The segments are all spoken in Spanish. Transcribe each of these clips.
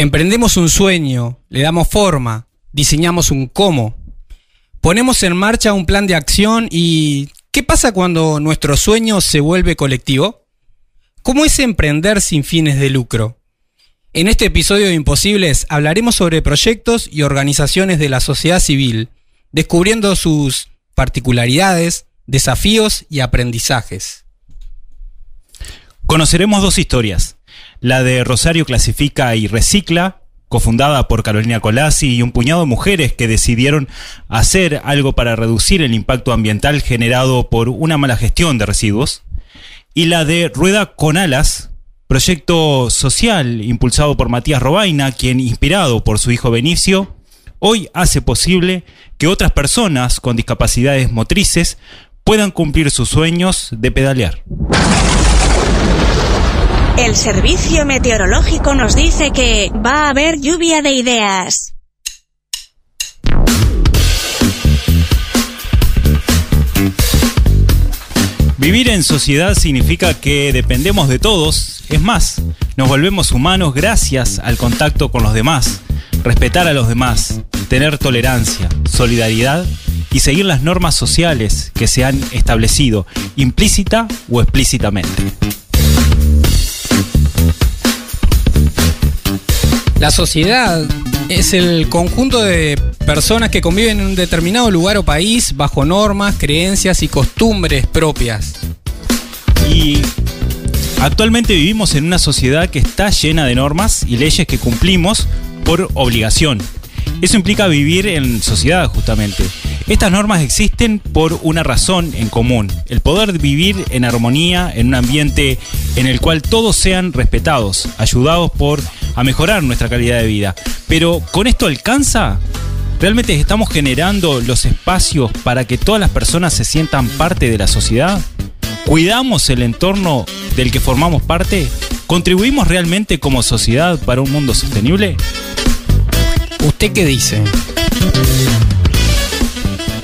Emprendemos un sueño, le damos forma, diseñamos un cómo. Ponemos en marcha un plan de acción y ¿qué pasa cuando nuestro sueño se vuelve colectivo? ¿Cómo es emprender sin fines de lucro? En este episodio de Imposibles hablaremos sobre proyectos y organizaciones de la sociedad civil, descubriendo sus particularidades, desafíos y aprendizajes. Conoceremos dos historias. La de Rosario Clasifica y Recicla, cofundada por Carolina Colasi y un puñado de mujeres que decidieron hacer algo para reducir el impacto ambiental generado por una mala gestión de residuos. Y la de Rueda con Alas, proyecto social impulsado por Matías Robaina, quien, inspirado por su hijo Benicio, hoy hace posible que otras personas con discapacidades motrices puedan cumplir sus sueños de pedalear. El servicio meteorológico nos dice que va a haber lluvia de ideas. Vivir en sociedad significa que dependemos de todos, es más, nos volvemos humanos gracias al contacto con los demás, respetar a los demás, tener tolerancia, solidaridad y seguir las normas sociales que se han establecido, implícita o explícitamente. La sociedad es el conjunto de personas que conviven en un determinado lugar o país bajo normas, creencias y costumbres propias. Y actualmente vivimos en una sociedad que está llena de normas y leyes que cumplimos por obligación. Eso implica vivir en sociedad justamente. Estas normas existen por una razón en común, el poder vivir en armonía en un ambiente en el cual todos sean respetados, ayudados por a mejorar nuestra calidad de vida. Pero ¿con esto alcanza? ¿Realmente estamos generando los espacios para que todas las personas se sientan parte de la sociedad? ¿Cuidamos el entorno del que formamos parte? ¿Contribuimos realmente como sociedad para un mundo sostenible? ¿Usted qué dice?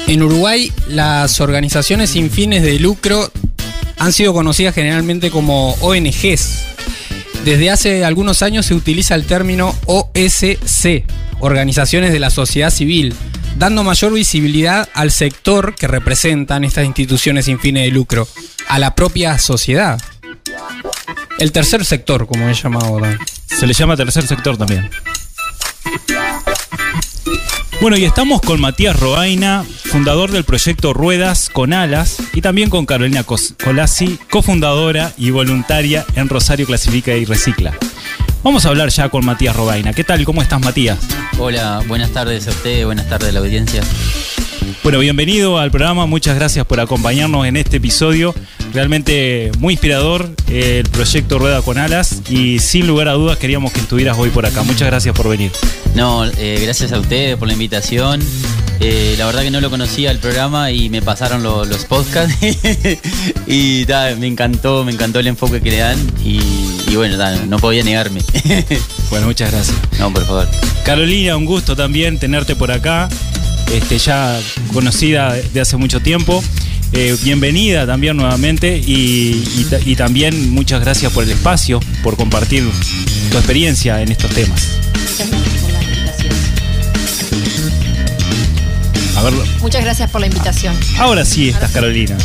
En Uruguay, las organizaciones sin fines de lucro han sido conocidas generalmente como ONGs. Desde hace algunos años se utiliza el término OSC, Organizaciones de la Sociedad Civil, dando mayor visibilidad al sector que representan estas instituciones sin fines de lucro, a la propia sociedad. El tercer sector, como es llamado. Se le llama tercer sector también. Bueno, y estamos con Matías Roaina, fundador del proyecto Ruedas con Alas, y también con Carolina Colasi, cofundadora y voluntaria en Rosario Clasifica y Recicla. Vamos a hablar ya con Matías Robaina. ¿Qué tal? ¿Cómo estás, Matías? Hola, buenas tardes a usted, buenas tardes a la audiencia. Bueno, bienvenido al programa, muchas gracias por acompañarnos en este episodio. Realmente muy inspirador eh, el proyecto Rueda con Alas y sin lugar a dudas queríamos que estuvieras hoy por acá. Muchas gracias por venir. No, eh, gracias a ustedes por la invitación. Eh, la verdad que no lo conocía el programa y me pasaron los podcasts y me encantó, me encantó el enfoque que le dan y, bueno, no podía negarme. bueno, muchas gracias. No, por favor. Carolina, un gusto también tenerte por acá este, ya conocida de hace mucho tiempo. Eh, bienvenida también nuevamente y, también muchas gracias por el espacio, por compartir tu experiencia en estos temas. Muchas gracias por la invitación. Ahora sí estás, Carolina.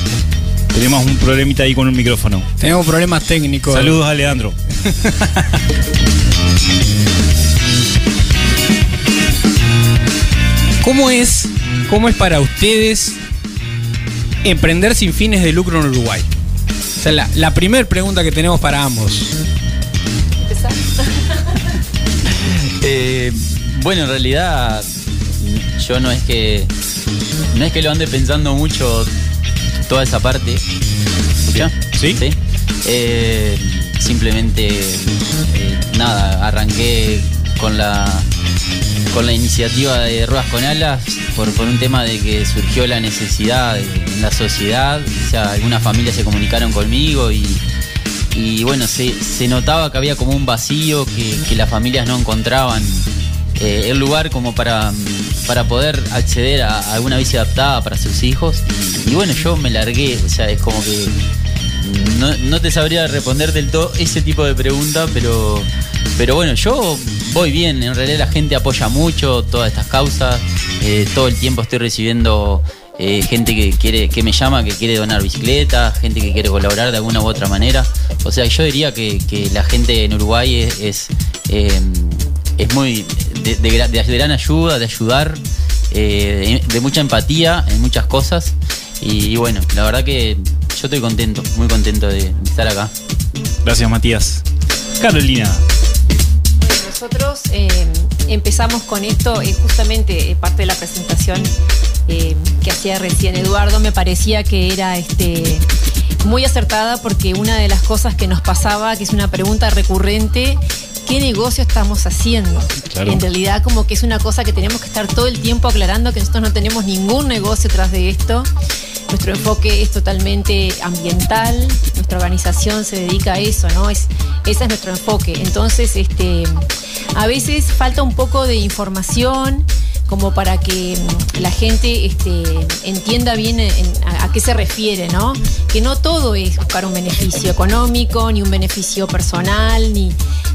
Tenemos un problemita ahí con un micrófono. Tenemos problemas técnicos. Saludos a Leandro. ¿Cómo es, ¿Cómo es para ustedes emprender sin fines de lucro en Uruguay? O sea, la, primera pregunta que tenemos para ambos. Eh, bueno, en realidad yo no es que no es que lo ande pensando mucho toda esa parte. ¿Ya? ¿Sí? ¿Sí? Eh, simplemente eh, nada, arranqué con la con la iniciativa de Ruedas con Alas por, un tema de que surgió la necesidad en la sociedad, o sea, algunas familias se comunicaron conmigo y, bueno, se, notaba que había como un vacío, que, las familias no encontraban eh, el lugar como para, para poder acceder a, alguna bici adaptada para sus hijos. Y, bueno, yo me largué, o sea, es como que no, no te sabría responder del todo ese tipo de pregunta, pero, pero bueno, yo voy bien, en realidad la gente apoya mucho todas estas causas, eh, todo el tiempo estoy recibiendo eh, gente que quiere, que me llama, que quiere donar bicicletas, gente que quiere colaborar de alguna u otra manera. O sea, yo diría que, la gente en Uruguay es, es, eh, muy de, de gra- de gran ayuda, de ayudar, de, mucha empatía en muchas cosas. Y, bueno, la verdad que yo estoy contento, muy contento de, estar acá. Gracias, Matías. Carolina, eh, empezamos con esto, eh, justamente eh, parte de la presentación eh, que hacía recién Eduardo, me parecía que era este, muy acertada porque una de las cosas que nos pasaba, que es una pregunta recurrente, ¿qué negocio estamos haciendo? Claro. En realidad como que es una cosa que tenemos que estar todo el tiempo aclarando que nosotros no tenemos ningún negocio tras de esto. Nuestro enfoque es totalmente ambiental, nuestra organización se dedica a eso, ¿no? Es, ese es nuestro enfoque. Entonces, este, a veces falta un poco de información como para que la gente este, entienda bien en- a, a qué se refiere, ¿no? Que no todo es buscar un beneficio económico, ni un beneficio personal, ni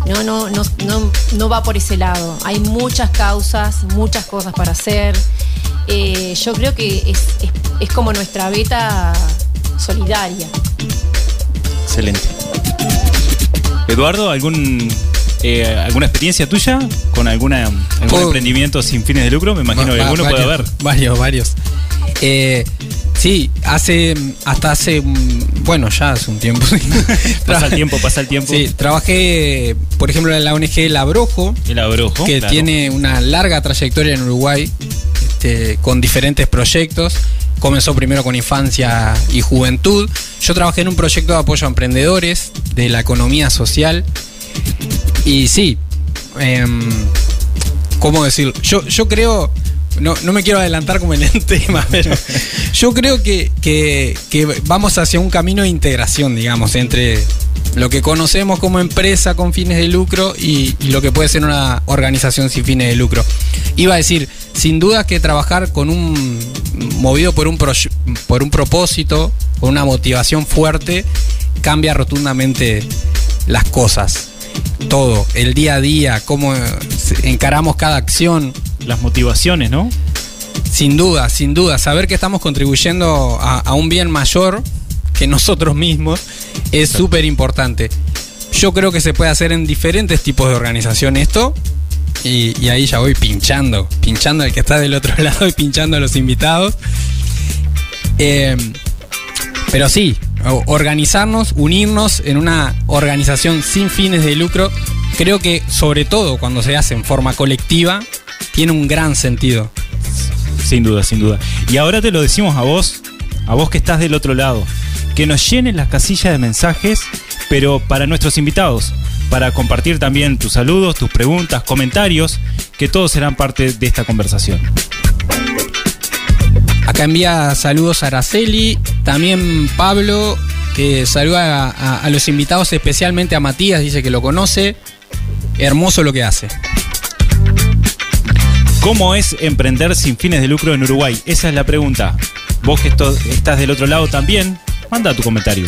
no, no, no, no, no va por ese lado. Hay muchas causas, muchas cosas para hacer. Eh, yo creo que es, es- es como nuestra beta solidaria. excelente. Eduardo, ¿algún, eh, ¿alguna experiencia tuya con alguna, algún emprendimiento sin fines de lucro? Me imagino que alguno puede haber. Varios, varios. Eh, sí, hace, hasta hace, mm, bueno, ya hace un tiempo. Pasa el tiempo, pasa el tiempo. Sí, trabajé, por ejemplo, en la ONG El Abrojo, El abrojo. que claro. tiene una larga trayectoria en Uruguay, este, con diferentes proyectos. Comenzó primero con infancia y juventud. Yo trabajé en un proyecto de apoyo a emprendedores de la economía social. Y sí, em, ¿cómo decirlo? Yo, yo creo, no, no me quiero adelantar como el tema, pero yo creo que, que- vamos hacia un camino de integración, digamos, entre lo que conocemos como empresa con fines de lucro y, lo que puede ser una organización sin fines de lucro. Iba a decir, sin duda que trabajar con un movido por un, proye- por un propósito, con una motivación fuerte, cambia rotundamente las cosas. Todo, el día a día, cómo eh, encaramos cada acción, Las motivaciones, ¿no? sin duda, sin duda, saber que estamos contribuyendo a, a un bien mayor que nosotros mismos es súper importante. Yo creo que se puede hacer en diferentes tipos de organización esto. Y, y ahí ya voy pinchando, pinchando al que está del otro lado y pinchando a los invitados. Eh, pero sí, organizarnos, unirnos en una organización sin fines de lucro, creo que sobre todo cuando se hace en forma colectiva, tiene un gran sentido. Sin duda, sin duda. Y ahora te lo decimos a vos, a vos que estás del otro lado, que nos llenen las casillas de mensajes, pero para nuestros invitados, para compartir también tus saludos, tus preguntas, comentarios, que todos serán parte de esta conversación. Acá envía saludos a Araceli, también Pablo, que saluda a, a- a los invitados, especialmente a Matías, dice que lo conoce. Hermoso lo que hace. ¿Cómo es emprender sin fines de lucro en Uruguay? Esa es la pregunta. Vos que esto- estás del otro lado también, manda tu comentario.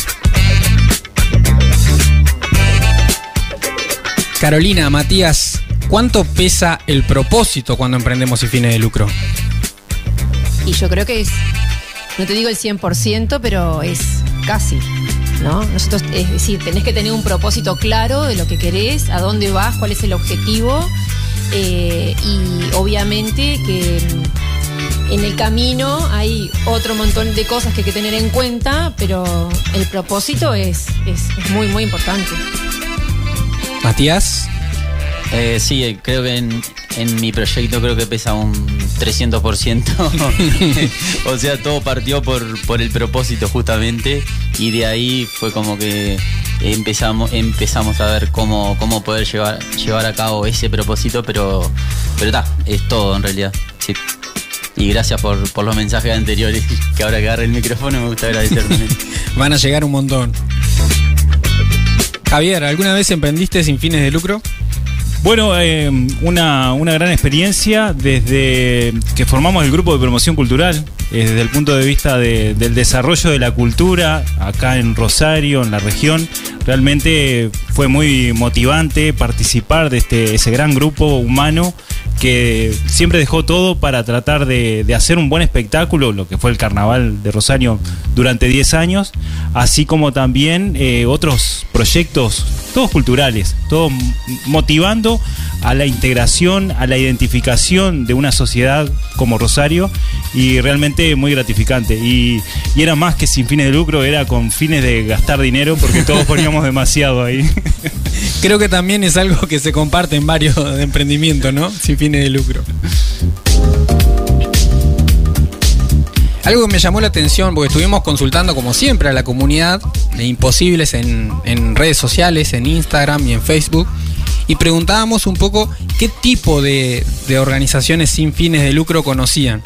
Carolina, Matías, ¿cuánto pesa el propósito cuando emprendemos sin fines de lucro? Y yo creo que es, no te digo el 100%, pero es casi, ¿no? Nosotros, es decir, tenés que tener un propósito claro de lo que querés, a dónde vas, cuál es el objetivo. eh, y obviamente que mm, en el camino hay otro montón de cosas que hay que tener en cuenta, pero el propósito es, es, es muy, muy importante. Matías, Eh, sí, eh, creo que en, en mi proyecto creo que pesa un 300%. o sea, todo partió por, por el propósito justamente y de ahí fue como que empezamos empezamos a ver cómo, cómo poder llevar, llevar a cabo ese propósito, pero pero está, es todo en realidad. Sí. Y gracias por, por los mensajes anteriores, que ahora que agarre el micrófono me gusta agradecer también. van a llegar un montón. Javier, ¿alguna vez emprendiste sin fines de lucro? Bueno, eh, una, una gran experiencia desde que formamos el grupo de promoción cultural, eh, desde el punto de vista de- del desarrollo de la cultura acá en Rosario, en la región. Realmente fue muy motivante participar de este, ese gran grupo humano que siempre dejó todo para tratar de, de hacer un buen espectáculo, lo que fue el Carnaval de Rosario durante 10 años, así como también eh, otros proyectos, todos culturales, todos motivando a la integración, a la identificación de una sociedad como Rosario y realmente muy gratificante. Y, y era más que sin fines de lucro, era con fines de gastar dinero porque todos poníamos demasiado ahí. Creo que también es algo que se comparte en varios emprendimientos, ¿no? Sin fines de lucro. Algo que me llamó la atención, porque estuvimos consultando como siempre a la comunidad de Imposibles en, en redes sociales, en Instagram y en Facebook, y preguntábamos un poco qué tipo de, de organizaciones sin fines de lucro conocían.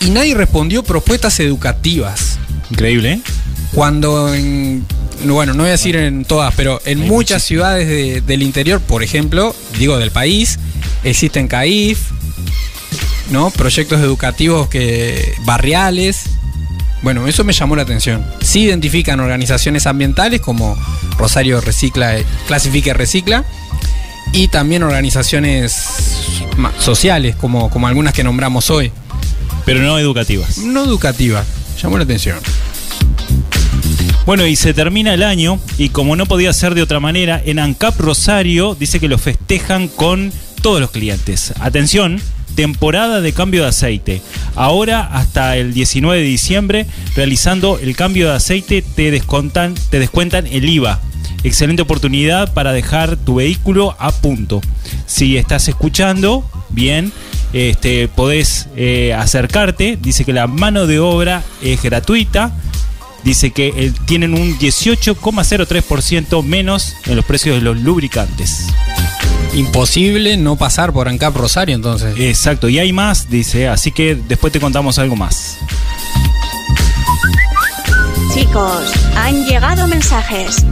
Y nadie respondió propuestas educativas. Increíble, ¿eh? Cuando en. Bueno, no voy a decir en todas, pero en Hay muchas ciudades de- del interior, por ejemplo, digo del país, existen CAIF, ¿no? Proyectos educativos que barriales. Bueno, eso me llamó la atención. Sí identifican organizaciones ambientales como Rosario Recicla, Clasifica y Recicla, y también organizaciones sociales como, como algunas que nombramos hoy. Pero no educativas. No educativas. Llamó la atención. Bueno, y se termina el año y como no podía ser de otra manera, en ANCAP Rosario dice que lo festejan con todos los clientes. Atención, temporada de cambio de aceite. Ahora hasta el 19 de diciembre, realizando el cambio de aceite te descontan, te descuentan el IVA. Excelente oportunidad para dejar tu vehículo a punto. Si estás escuchando, bien, este, podés eh, acercarte. Dice que la mano de obra es gratuita. Dice que eh, tienen un 18,03% menos en los precios de los lubricantes. Imposible no pasar por ANCAP Rosario entonces. Exacto, y hay más, dice, así que después te contamos algo más. Chicos, han llegado mensajes.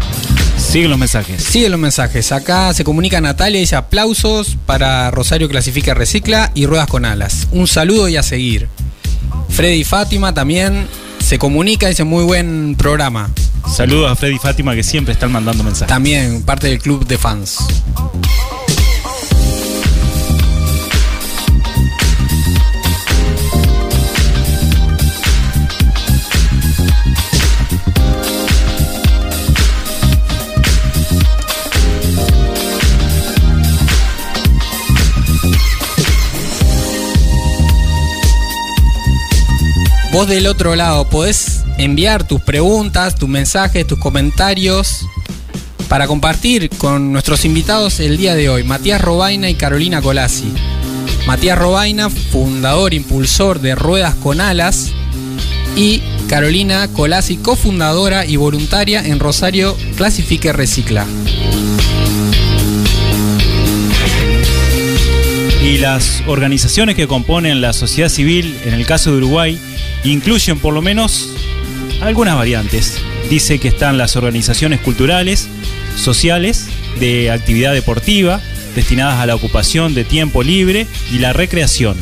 Siguen los mensajes. Sigue los mensajes. Acá se comunica Natalia y dice aplausos para Rosario Clasifica Recicla y Ruedas con Alas. Un saludo y a seguir. Freddy y Fátima también se comunica y dice muy buen programa. Saludos a Freddy y Fátima que siempre están mandando mensajes. También parte del club de fans. Vos del otro lado podés enviar tus preguntas, tus mensajes, tus comentarios para compartir con nuestros invitados el día de hoy, Matías Robaina y Carolina Colasi. Matías Robaina, fundador, impulsor de Ruedas con Alas, y Carolina Colasi, cofundadora y voluntaria en Rosario Clasifique Recicla. Y las organizaciones que componen la sociedad civil, en el caso de Uruguay, incluyen por lo menos algunas variantes. Dice que están las organizaciones culturales, sociales, de actividad deportiva, destinadas a la ocupación de tiempo libre y la recreación.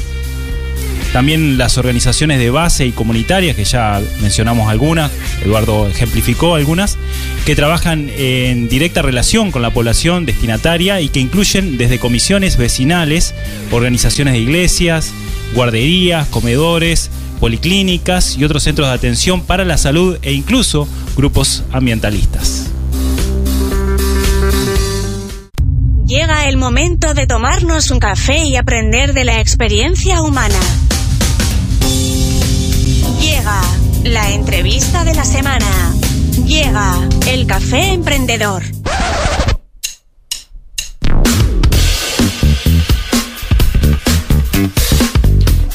También las organizaciones de base y comunitarias, que ya mencionamos algunas, Eduardo ejemplificó algunas, que trabajan en directa relación con la población destinataria y que incluyen desde comisiones vecinales, organizaciones de iglesias, guarderías, comedores, policlínicas y otros centros de atención para la salud e incluso grupos ambientalistas. Llega el momento de tomarnos un café y aprender de la experiencia humana. Llega la entrevista de la semana. Llega el café emprendedor.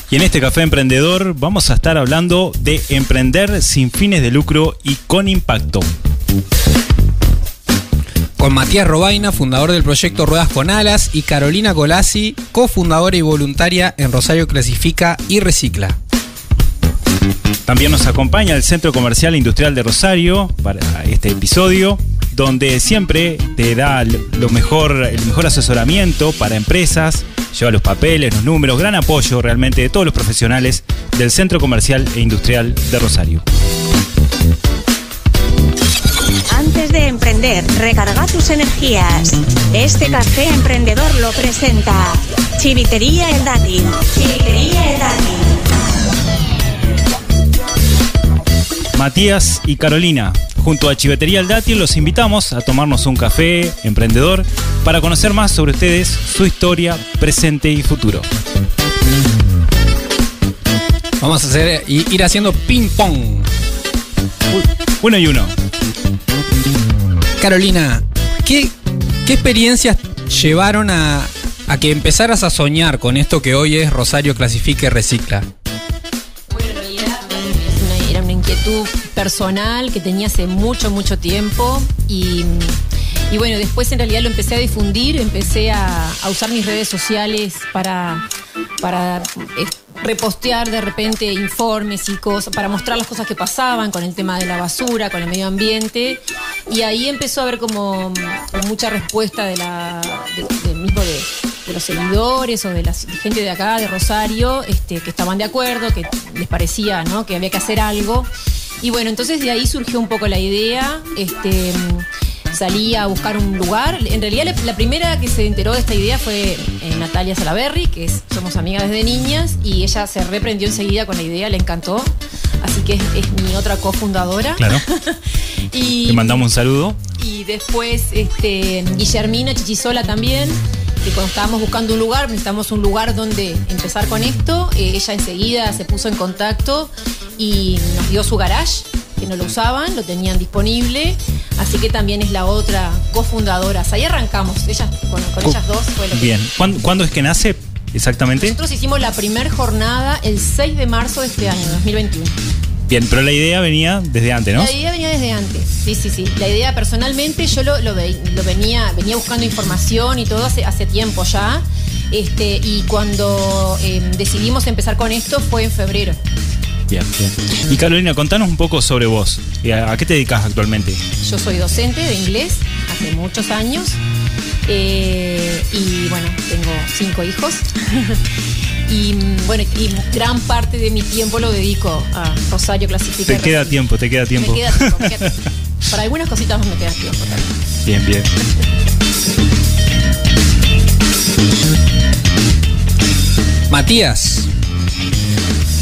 Y en este café emprendedor vamos a estar hablando de emprender sin fines de lucro y con impacto. Con Matías Robaina, fundador del proyecto Ruedas con Alas, y Carolina Colasi, cofundadora y voluntaria en Rosario Clasifica y Recicla. También nos acompaña el Centro Comercial e Industrial de Rosario para este episodio. donde siempre te da lo mejor, el mejor asesoramiento para empresas, lleva los papeles, los números, gran apoyo realmente de todos los profesionales del Centro Comercial e Industrial de Rosario. Antes de emprender, recarga tus energías. Este café emprendedor lo presenta Chivitería El. Chivitería El. Matías y Carolina, junto a Chivetería El Dátil, los invitamos a tomarnos un café emprendedor para conocer más sobre ustedes, su historia, presente y futuro. Vamos a hacer ir haciendo ping pong. Uno y uno. Carolina, ¿qué, qué experiencias llevaron a, a que empezaras a soñar con esto que hoy es Rosario Clasifique Recicla? Personal que tenía hace mucho, mucho tiempo. Y, bueno, después en realidad lo empecé a difundir, empecé a, usar mis redes sociales para, para eh, repostear de repente informes y cosas, para mostrar las cosas que pasaban con el tema de la basura, con el medio ambiente. Y ahí empezó a haber como mucha respuesta de la, de- del mismo de, de los seguidores o de la gente de acá, de Rosario, este, que estaban de acuerdo, que les parecía que había que hacer algo. Y bueno, entonces de ahí surgió un poco la idea. Este, salí a buscar un lugar. En realidad la, la primera que se enteró de esta idea fue eh, Natalia Salaberry, que es- somos amigas desde niñas, y ella se reprendió enseguida con la idea, le encantó. Así que es, es mi otra cofundadora. Claro. y, Te mandamos un saludo. y después este, Guillermina Chichisola también, que cuando estábamos buscando un lugar, necesitamos un lugar donde empezar con esto, eh, ella enseguida se puso en contacto y nos dio su garage, que no lo usaban, lo tenían disponible, así que también es la otra cofundadora. Ahí arrancamos, ellas, con, con Co- ellas dos fue lo que- Bien. ¿Cuándo, cuándo es que nace exactamente? Nosotros hicimos la primera jornada el 6 de marzo de este año, 2021. Bien, pero la idea venía desde antes, ¿no? La idea venía desde antes, sí, sí, sí. La idea personalmente yo lo, lo, ve- lo venía, venía buscando información y todo hace, hace tiempo ya. Este, y cuando eh, decidimos empezar con esto fue en febrero. Bien, bien. Y Carolina, contanos un poco sobre vos. ¿Y ¿A, a qué te dedicas actualmente? Yo soy docente de inglés hace muchos años. eh, y bueno, tengo cinco hijos. y bueno, y gran parte de mi tiempo lo dedico a Rosario Clasifica. Te queda tiempo, te queda tiempo. Me queda tiempo, me queda tiempo. Para algunas cositas me queda tiempo también. Bien, bien. Matías,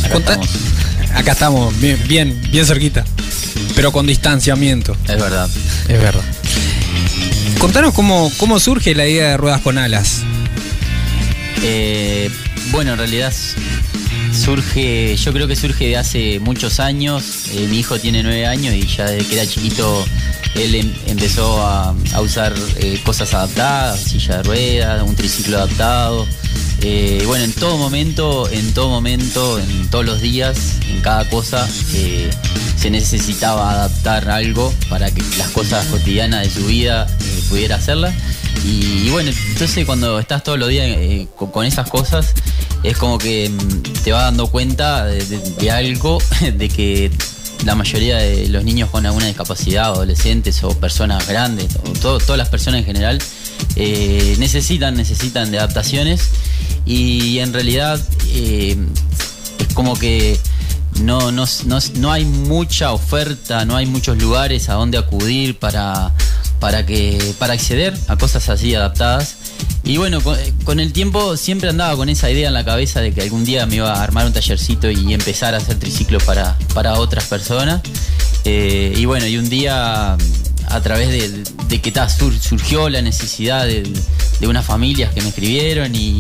Acá Conta- estamos. acá estamos, bien, bien, bien cerquita, pero con distanciamiento. Es verdad. Es verdad. Contanos cómo, cómo surge la idea de Ruedas con Alas. Eh, bueno, en realidad surge, yo creo que surge de hace muchos años. Eh, mi hijo tiene nueve años y ya desde que era chiquito él em- empezó a, usar eh, cosas adaptadas, silla de ruedas, un triciclo adaptado. Eh, bueno, en todo momento, en todo momento, en todos los días, en cada cosa, se necesitaba adaptar algo para que las cosas cotidianas de su vida pudiera hacerlas. Y, bueno, entonces cuando estás todos los días eh, con, esas cosas, es como que mm, te vas dando cuenta de algo, de que la mayoría de los niños con alguna discapacidad, adolescentes o personas grandes, o todo- todas las personas en general, eh, necesitan, necesitan de adaptaciones. Y en realidad eh, es como que no, no, no, no hay mucha oferta, no hay muchos lugares a donde acudir para, para, que, para acceder a cosas así adaptadas. Y bueno, con, con el tiempo siempre andaba con esa idea en la cabeza de que algún día me iba a armar un tallercito y empezar a hacer triciclos para, para otras personas. Eh, y bueno, y un día a través de, de que ta, sur- surgió la necesidad de, de unas familias que me escribieron y,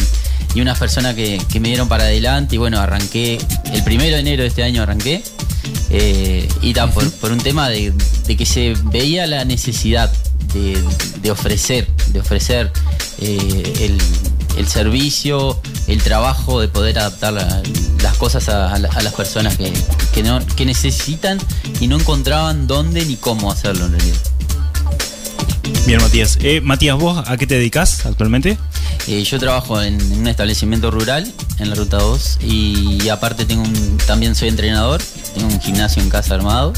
y unas personas que, que me dieron para adelante y bueno, arranqué, el primero de enero de este año arranqué eh, y ta, por, por un tema de, de que se veía la necesidad de, de ofrecer, de ofrecer eh, el, el servicio, el trabajo de poder adaptar la- las cosas a, a la- a las personas que, que no, que necesitan y no encontraban dónde ni cómo hacerlo en realidad. Bien, Matías. Eh, Matías, ¿vos a qué te dedicas actualmente? Eh, yo trabajo en, en un establecimiento rural en la ruta 2 y aparte tengo un, también soy entrenador, tengo un gimnasio en casa armado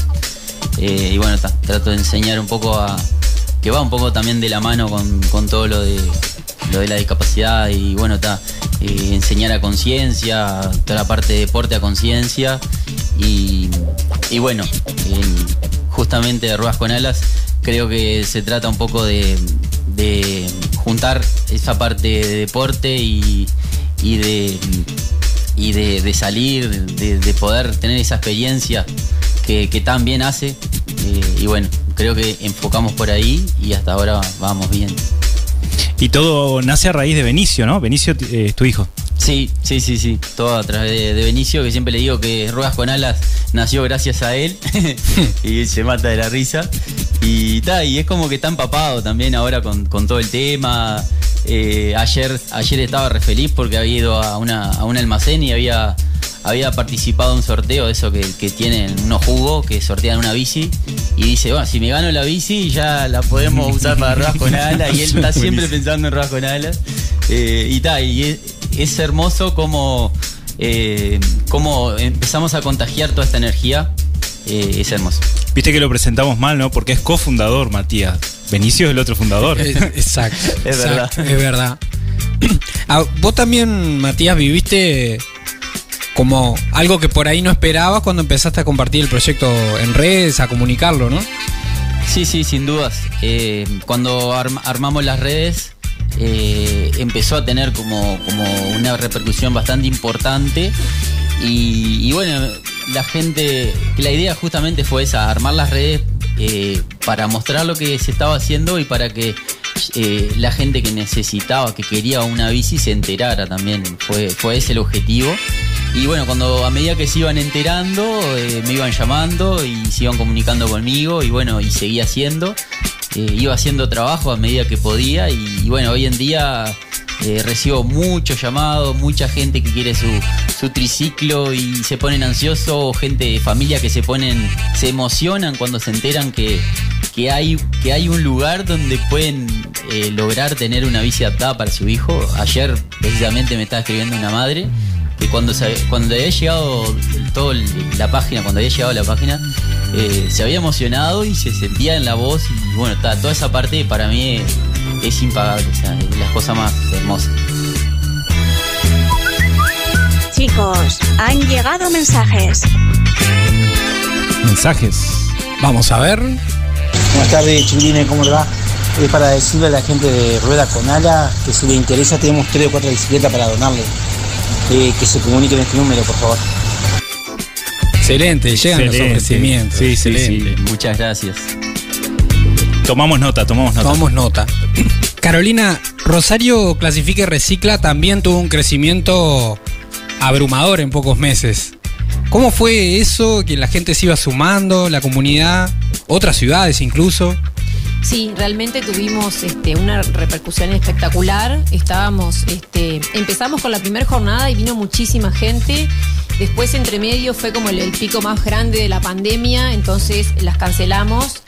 Eh, y bueno, trato de enseñar un poco a, que va un poco también de la mano con, con todo lo de, lo de la discapacidad y bueno, está eh, enseñar a conciencia, toda la parte de deporte a conciencia y, y bueno, en- justamente de Ruedas con Alas creo que se trata un poco de, de juntar esa parte de deporte y, y de y de, de salir, de, de poder tener esa experiencia que, que tan bien hace. Eh, y bueno, creo que enfocamos por ahí y hasta ahora vamos bien. Y todo nace a raíz de Benicio, ¿no? Benicio eh, es tu hijo. Sí, sí, sí, sí. Todo a través de, de Benicio, que siempre le digo que Ruedas con Alas nació gracias a él. y se mata de la risa. Y ta, y es como que está empapado también ahora con, con todo el tema. Eh, ayer, ayer estaba re feliz porque había ido a, una, a un almacén y había, había participado en un sorteo eso que, que tienen unos jugos que sortean una bici. Y dice, bueno, si me gano la bici ya la podemos usar para Ruedas con Alas. Y él está siempre pensando en Ruedas con Alas. Eh, y ta, y es, es hermoso como, eh, como empezamos a contagiar toda esta energía. Eh, es hermoso. Viste que lo presentamos mal, ¿no? Porque es cofundador, Matías. Benicio es el otro fundador. Exacto. Es exacto, verdad. Es verdad. Ah, Vos también, Matías, viviste como algo que por ahí no esperabas cuando empezaste a compartir el proyecto en redes, a comunicarlo, ¿no? Sí, sí, sin dudas. Eh, cuando arm- armamos las redes, eh, empezó a tener como, como una repercusión bastante importante. Y, y bueno, la gente, la idea justamente fue esa, armar las redes eh, para mostrar lo que se estaba haciendo y para que eh, la gente que necesitaba, que quería una bici, se enterara también. Fue, fue ese el objetivo. Y bueno, cuando a medida que se iban enterando, eh, me iban llamando y se iban comunicando conmigo y bueno, y seguía haciendo. Eh, iba haciendo trabajo a medida que podía y, bueno, hoy en día recibo muchos llamados, mucha gente que quiere su, su triciclo y se ponen ansiosos, gente de familia que se ponen, se emocionan cuando se enteran que, que, hay, que hay un lugar donde pueden eh, lograr tener una bici adaptada para su hijo. Ayer precisamente me estaba escribiendo una madre que cuando, se- cuando había llegado todo el- la página, cuando había llegado a la página, eh, se había emocionado y se sentía en la voz y bueno, ta, toda esa parte para mí es, es impagable, o sea, es las cosas más hermosas. Chicos, han llegado mensajes. Mensajes. Vamos a ver. Buenas tardes, chiquilines, ¿cómo le va? Es para decirle a la gente de Rueda con Ala que si le interesa tenemos tres o cuatro bicicletas para donarle. Eh, que se comuniquen en este número, por favor. Excelente, llegan los ofrecimientos. Sí, sí, excelente. sí. Muchas gracias. Tomamos nota, tomamos nota. Tomamos nota. Carolina, Rosario Clasifica y Recicla también tuvo un crecimiento abrumador en pocos meses. ¿Cómo fue eso? Que la gente se iba sumando, la comunidad, otras ciudades incluso. Sí, realmente tuvimos este, una repercusión espectacular. Estábamos, este, empezamos con la primera jornada y vino muchísima gente. Después, entre medio, fue como el, pico más grande de la pandemia, entonces las cancelamos.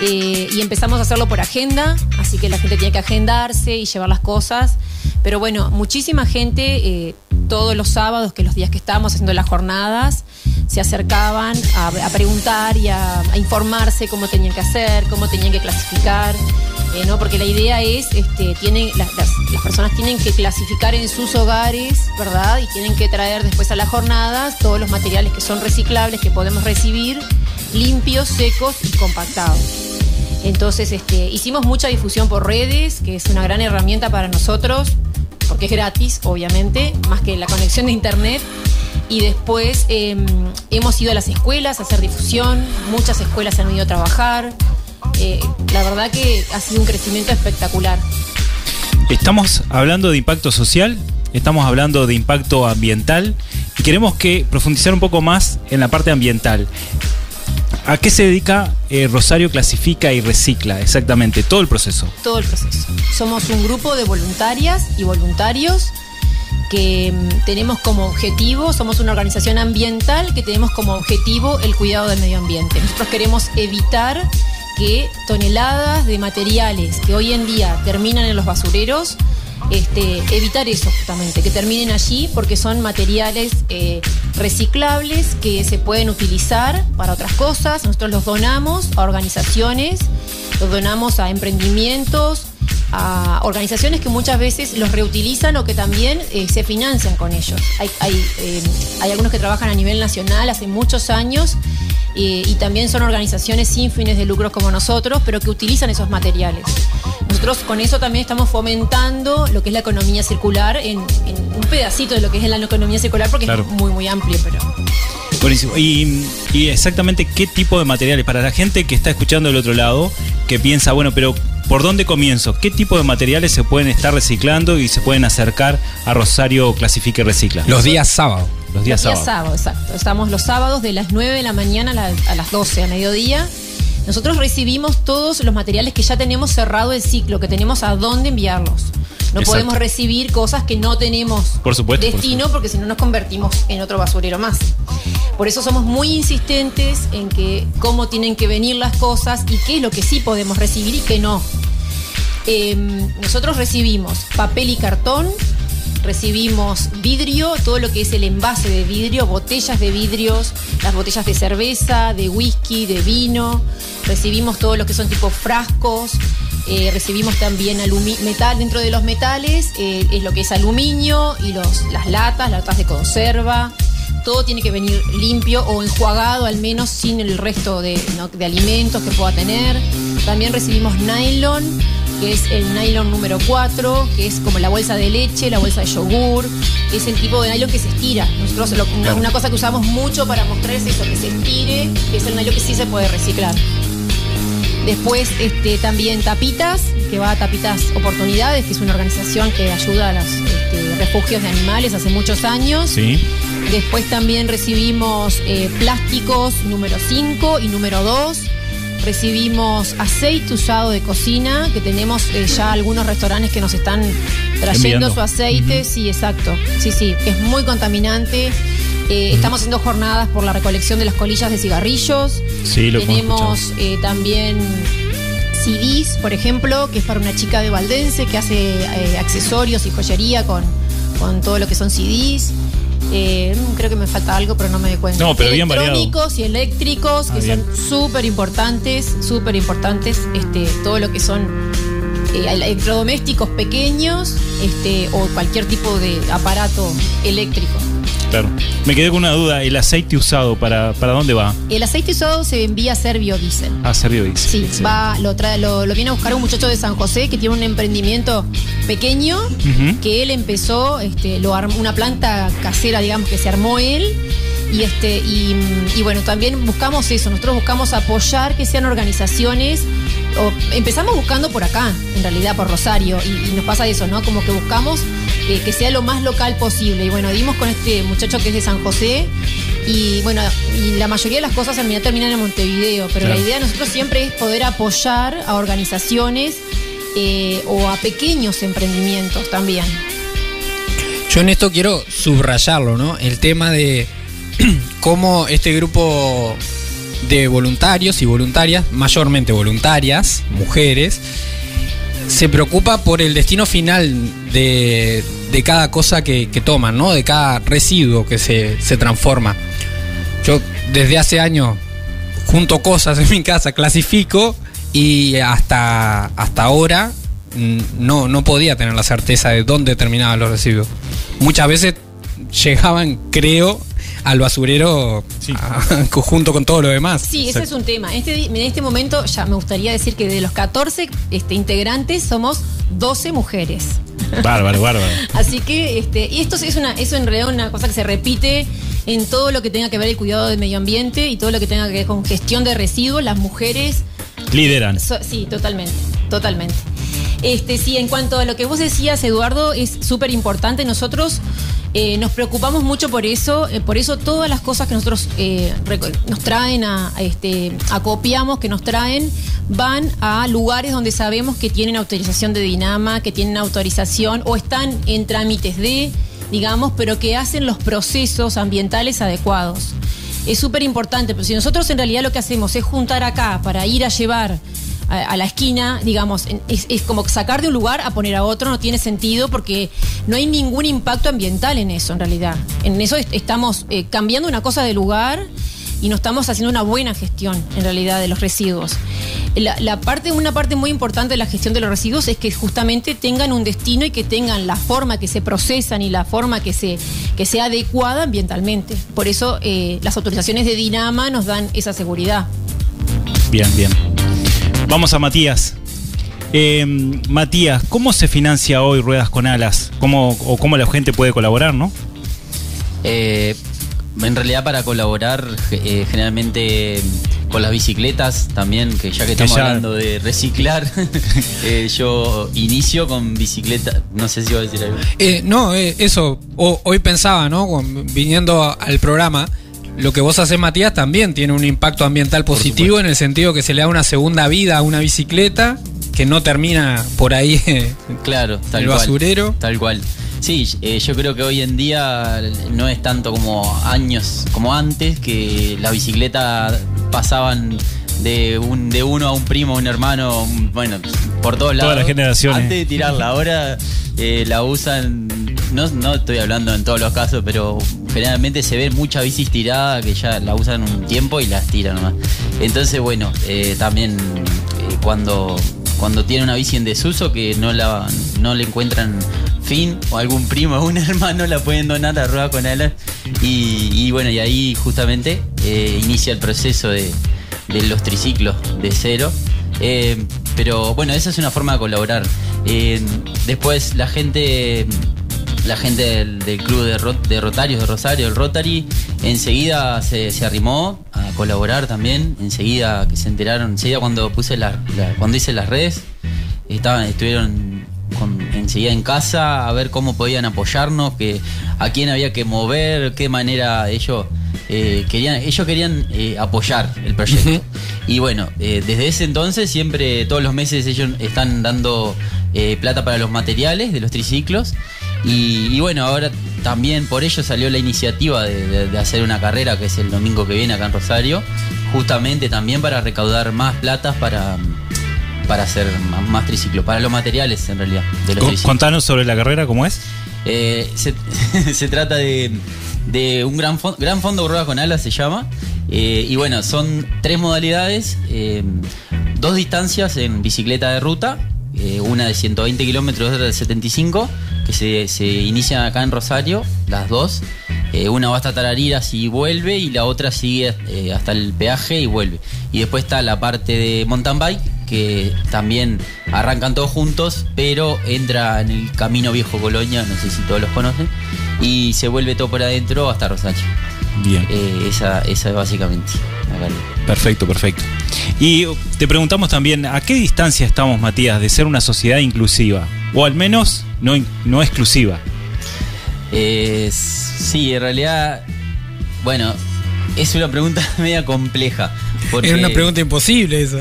eh, y empezamos a hacerlo por agenda, así que la gente tenía que agendarse y llevar las cosas. Pero bueno, muchísima gente eh, todos los sábados, que los días que estábamos haciendo las jornadas, se acercaban a, a preguntar y a, a informarse cómo tenían que hacer, cómo tenían que clasificar. eh, ¿no? Porque la idea es, este, tienen, las, las- las personas tienen que clasificar en sus hogares, ¿verdad? Y tienen que traer después a las jornadas todos los materiales que son reciclables, que podemos recibir, limpios, secos y compactados. Entonces, este, hicimos mucha difusión por redes, que es una gran herramienta para nosotros, porque es gratis, obviamente, más que la conexión de internet. Y después eh, hemos ido a las escuelas a hacer difusión, muchas escuelas han ido a trabajar. Eh, la verdad que ha sido un crecimiento espectacular. Estamos hablando de impacto social, estamos hablando de impacto ambiental y queremos que profundizar un poco más en la parte ambiental. ¿A qué se dedica eh, Rosario Clasifica y Recicla exactamente? Todo el proceso. todo el proceso. Somos un grupo de voluntarias y voluntarios que mm, tenemos como objetivo, somos una organización ambiental que tenemos como objetivo el cuidado del medio ambiente. Nosotros queremos evitar que toneladas de materiales que hoy en día terminan en los basureros, este, evitar eso justamente, que terminen allí porque son materiales eh, reciclables que se pueden utilizar para otras cosas. Nosotros los donamos a organizaciones Lo donamos a emprendimientos, a organizaciones que muchas veces los reutilizan o que también eh, se financian con ellos. Hay, hay, eh, hay algunos que trabajan a nivel nacional hace muchos años eh, y también son organizaciones sin fines de lucro como nosotros, pero que utilizan esos materiales. Nosotros con eso también estamos fomentando lo que es la economía circular en, en un pedacito de lo que es la economía circular porque Claro. es muy, muy amplio, pero... Buenísimo. Y, y exactamente qué tipo de materiales, para la gente que está escuchando del otro lado, que piensa, bueno, pero ¿por dónde comienzo? ¿Qué tipo de materiales se pueden estar reciclando y se pueden acercar a Rosario Clasifique y Recicla? Los días sábado. Los días Día sábados. sábado, exacto. Estamos los sábados de las 9 de la mañana a las 12 a mediodía. Nosotros recibimos todos los materiales que ya tenemos cerrado el ciclo, que tenemos a dónde enviarlos. No Exacto. podemos recibir cosas que no tenemos Por supuesto, por destino, porque si no nos convertimos en otro basurero más. Por eso somos muy insistentes en que cómo tienen que venir las cosas y qué es lo que sí podemos recibir y qué no. Eh, nosotros recibimos papel y cartón, recibimos vidrio, todo lo que es el envase de vidrio, botellas de vidrios, las botellas de cerveza, de whisky, de vino, recibimos todo lo que son tipo frascos, eh, recibimos también metal dentro de los metales, eh, es lo que es aluminio y los, las latas, latas de conserva. Todo tiene que venir limpio o enjuagado al menos sin el resto de, de alimentos que pueda tener. También recibimos nylon, que es el nylon número 4, que es como la bolsa de leche, la bolsa de yogur. Es el tipo de nylon que se estira. Nosotros lo- una, Claro. una cosa que usamos mucho para mostrar es eso, que se estire, que es el nylon que sí se puede reciclar. Después este, también Tapitas, que va a Tapitas Oportunidades, que es una organización que ayuda a los este, refugios de animales hace muchos años. Sí. Después también recibimos eh, plásticos número 5 y número 2. Recibimos aceite usado de cocina, que tenemos eh, ya algunos restaurantes que nos están trayendo Enviando. su aceite. Sí, exacto. Sí, sí, que es muy contaminante. Eh, Estamos haciendo jornadas por la recolección de las colillas de cigarrillos. Sí, lo Tenemos eh, también CDs, por ejemplo, que es para una chica de Valdense que hace accesorios y joyería con, con todo lo que son CDs. Eh, mm, creo que me falta algo, pero no me doy cuenta. No, pero bien variado. Electrónicos y eléctricos, Ah, que bien. son súper importantes, súper importantes. Este, todo lo que son eh, electrodomésticos pequeños este, o cualquier tipo de aparato eléctrico. Claro. Me quedé con una duda. ¿El aceite usado para, para dónde va? El aceite usado se envía a ser biodiesel. A Servio dice. Sí, va, lo, trae, lo, lo viene a buscar un muchacho de San José que tiene un emprendimiento pequeño que él empezó, este, lo armó- una planta casera, digamos, que se armó él. Y, este, y, y bueno, también buscamos eso, nosotros buscamos apoyar que sean organizaciones, o empezamos buscando por acá, en realidad por Rosario, y, y nos pasa eso, ¿no? Como que buscamos eh, que sea lo más local posible. Y bueno, dimos con este muchacho que es de San José, y bueno, y la mayoría de las cosas en realidad terminan en Montevideo, pero Claro. la idea de nosotros siempre es poder apoyar a organizaciones eh, o a pequeños emprendimientos también. Yo en esto quiero subrayarlo, ¿no? El tema de cómo este grupo de voluntarios y voluntarias, mayormente voluntarias, mujeres, se preocupa por el destino final de, de cada cosa que, que toman, ¿no? De cada residuo que se, se transforma. Yo desde hace años junto cosas en mi casa, clasifico y hasta, hasta ahora mm, no, no podía tener la certeza de dónde terminaban los residuos. Muchas veces llegaban, creo, al basurero Sí. a- junto con todo lo demás. Sí, ese es un tema. Este en este momento ya me gustaría decir que de los 14 este, integrantes somos 12 mujeres. Bárbaro, bárbaro. Así que, este, y esto es una, eso en realidad una cosa que se repite en todo lo que tenga que ver el cuidado del medio ambiente y todo lo que tenga que ver con gestión de residuos. Las mujeres Lideran. So- sí, totalmente, totalmente. Este, sí, en cuanto a lo que vos decías, Eduardo, es súper importante. Nosotros eh, nos preocupamos mucho por eso. eh, por eso todas las cosas que nosotros eh, nos traen, este, acopiamos, que nos traen, van a lugares donde sabemos que tienen autorización de Dinama, que tienen autorización o están en trámites de, digamos, pero que hacen los procesos ambientales adecuados es súper importante, pero si nosotros en realidad lo que hacemos es juntar acá para ir a llevar a, la esquina, digamos, es, como sacar de un lugar a poner a otro, no tiene sentido porque no hay ningún impacto ambiental en eso en realidad. En eso est- estamos eh, cambiando una cosa de lugar y no estamos haciendo una buena gestión en realidad de los residuos. La parte, una parte muy importante de la gestión de los residuos es que justamente tengan un destino y que tengan la forma que se procesan y la forma que, se, que sea adecuada ambientalmente. Por eso eh, las autorizaciones de Dinama nos dan esa seguridad. Bien, bien. Vamos a Matías. Eh, Matías, ¿cómo se financia hoy Ruedas con Alas? ¿Cómo, ¿O cómo la gente puede colaborar, no? Eh, en realidad para colaborar eh, generalmente con las bicicletas también, que ya que estamos ya- hablando de reciclar, eh, yo inicio con bicicleta, no sé si iba a decir algo. Eh, no, eh, eso, o- hoy pensaba, ¿no? Viniendo a- al programa, lo que vos haces, Matías, también tiene un impacto ambiental positivo en el sentido que se le da una segunda vida a una bicicleta que no termina por ahí. Claro, tal El cual. basurero. Tal cual. Sí, eh, yo creo que hoy en día no es tanto como años como antes, que las bicicletas pasaban de un de uno a un primo, a un hermano, un- bueno, por todos lados. Todas las generaciones. Antes de tirarla, ahora eh, la usan, no, no estoy hablando en todos los casos, pero generalmente se ven muchas bicis tiradas que ya la usan un tiempo y las tiran nomás. Entonces, bueno, eh, también eh, cuando cuando tiene una bici en desuso que no la no le encuentran fin o algún primo o un hermano la pueden donar a rueda con alas. Y, bueno y ahí justamente eh, inicia el proceso de, los triciclos de cero. Pero bueno esa es una forma de colaborar. Después la gente la gente del, del club de, Ro- de Rotarios de Rosario, el Rotary, enseguida se, se arrimó a colaborar también. Enseguida que se enteraron, enseguida cuando puse la, la- cuando hice las redes, estaban, estuvieron con- enseguida en casa a ver cómo podían apoyarnos, que a quién había que mover, qué manera ellos eh, querían, ellos querían eh, apoyar el proyecto. Y bueno, eh, desde ese entonces siempre, todos los meses ellos están dando plata para los materiales de los triciclos. Y, y bueno, ahora también por ello salió la iniciativa de, de- de hacer una carrera que es el domingo que viene acá en Rosario, justamente también para recaudar más plata para, para hacer más, más triciclos, para los materiales en realidad de los triciclos. Contanos sobre la carrera, ¿cómo es? Eh, se, se trata de, de un gran, gran fondo ruedas con alas, se llama. Eh, y bueno, son tres modalidades: eh, dos distancias en bicicleta de ruta, una de 120 kilómetros, otra de 75, que se, se inician acá en Rosario, las dos. Eh, una va hasta Tarariras y vuelve, y la otra sigue eh, hasta el peaje y vuelve. Y después está la parte de mountain bike, que también arrancan todos juntos, pero entra en el camino Viejo Colonia, no sé si todos los conocen, y se vuelve todo por adentro hasta Rosario. Bien. Eh, esa, esa es básicamente. Perfecto, perfecto. Y te preguntamos también, ¿a qué distancia estamos, Matías, de ser una sociedad inclusiva? O al menos no, no exclusiva. Eh, sí, en realidad, bueno, es una pregunta media compleja. Porque, Era una pregunta imposible esa.